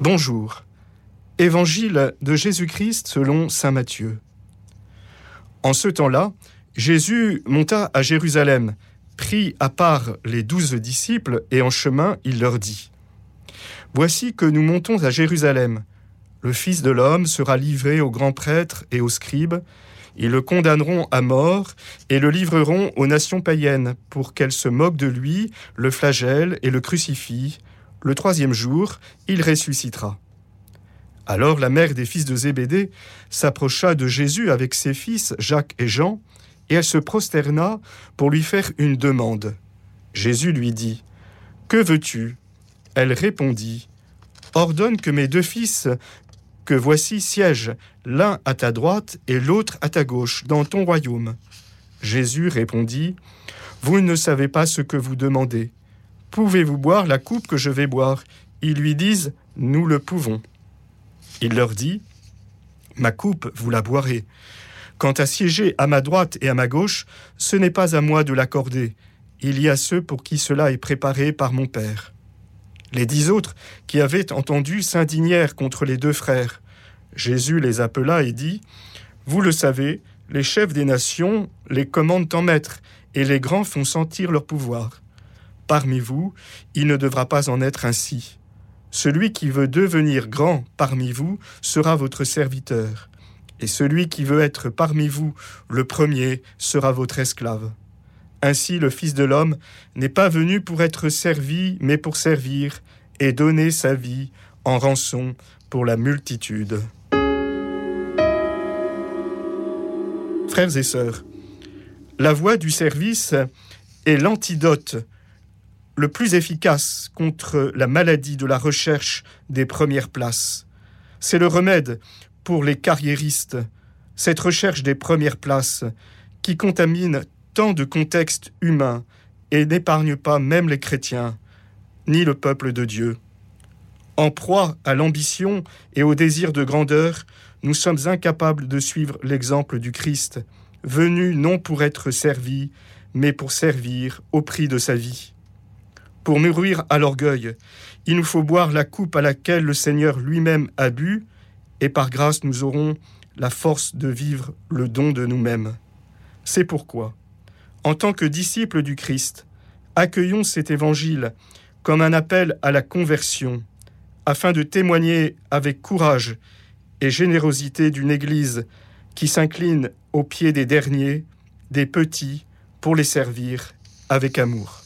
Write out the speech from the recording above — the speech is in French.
Bonjour. Évangile de Jésus-Christ selon Saint Matthieu. En ce temps-là, Jésus monta à Jérusalem, prit à part les douze disciples, et en chemin il leur dit, Voici que nous montons à Jérusalem. Le Fils de l'homme sera livré aux grands prêtres et aux scribes, ils le condamneront à mort et le livreront aux nations païennes pour qu'elles se moquent de lui, le flagellent et le crucifient. Le troisième jour, il ressuscitera. Alors la mère des fils de Zébédée s'approcha de Jésus avec ses fils Jacques et Jean, et elle se prosterna pour lui faire une demande. Jésus lui dit, Que veux-tu? Elle répondit, Ordonne que mes deux fils que voici siègent l'un à ta droite et l'autre à ta gauche dans ton royaume. Jésus répondit, Vous ne savez pas ce que vous demandez. Pouvez-vous boire la coupe que je vais boire? Ils lui disent, Nous le pouvons. Il leur dit, Ma coupe, vous la boirez. Quant à siéger à ma droite et à ma gauche, ce n'est pas à moi de l'accorder. Il y a ceux pour qui cela est préparé par mon Père. Les dix autres qui avaient entendu s'indignèrent contre les deux frères. Jésus les appela et dit, Vous le savez, les chefs des nations les commandent en maître, et les grands font sentir leur pouvoir. Parmi vous, il ne devra pas en être ainsi. Celui qui veut devenir grand parmi vous sera votre serviteur, et celui qui veut être parmi vous le premier sera votre esclave. Ainsi le Fils de l'homme n'est pas venu pour être servi, mais pour servir et donner sa vie en rançon pour la multitude. Frères et sœurs, la voie du service est l'antidote le plus efficace contre la maladie de la recherche des premières places. C'est le remède pour les carriéristes, cette recherche des premières places qui contamine de contextes humains et n'épargne pas même les chrétiens, ni le peuple de Dieu. En proie à l'ambition et au désir de grandeur, nous sommes incapables de suivre l'exemple du Christ, venu non pour être servi, mais pour servir au prix de sa vie. Pour mourir à l'orgueil, il nous faut boire la coupe à laquelle le Seigneur lui-même a bu, et par grâce nous aurons la force de vivre le don de nous-mêmes. C'est pourquoi, en tant que disciples du Christ, accueillons cet évangile comme un appel à la conversion, afin de témoigner avec courage et générosité d'une Église qui s'incline aux pieds des derniers, des petits, pour les servir avec amour.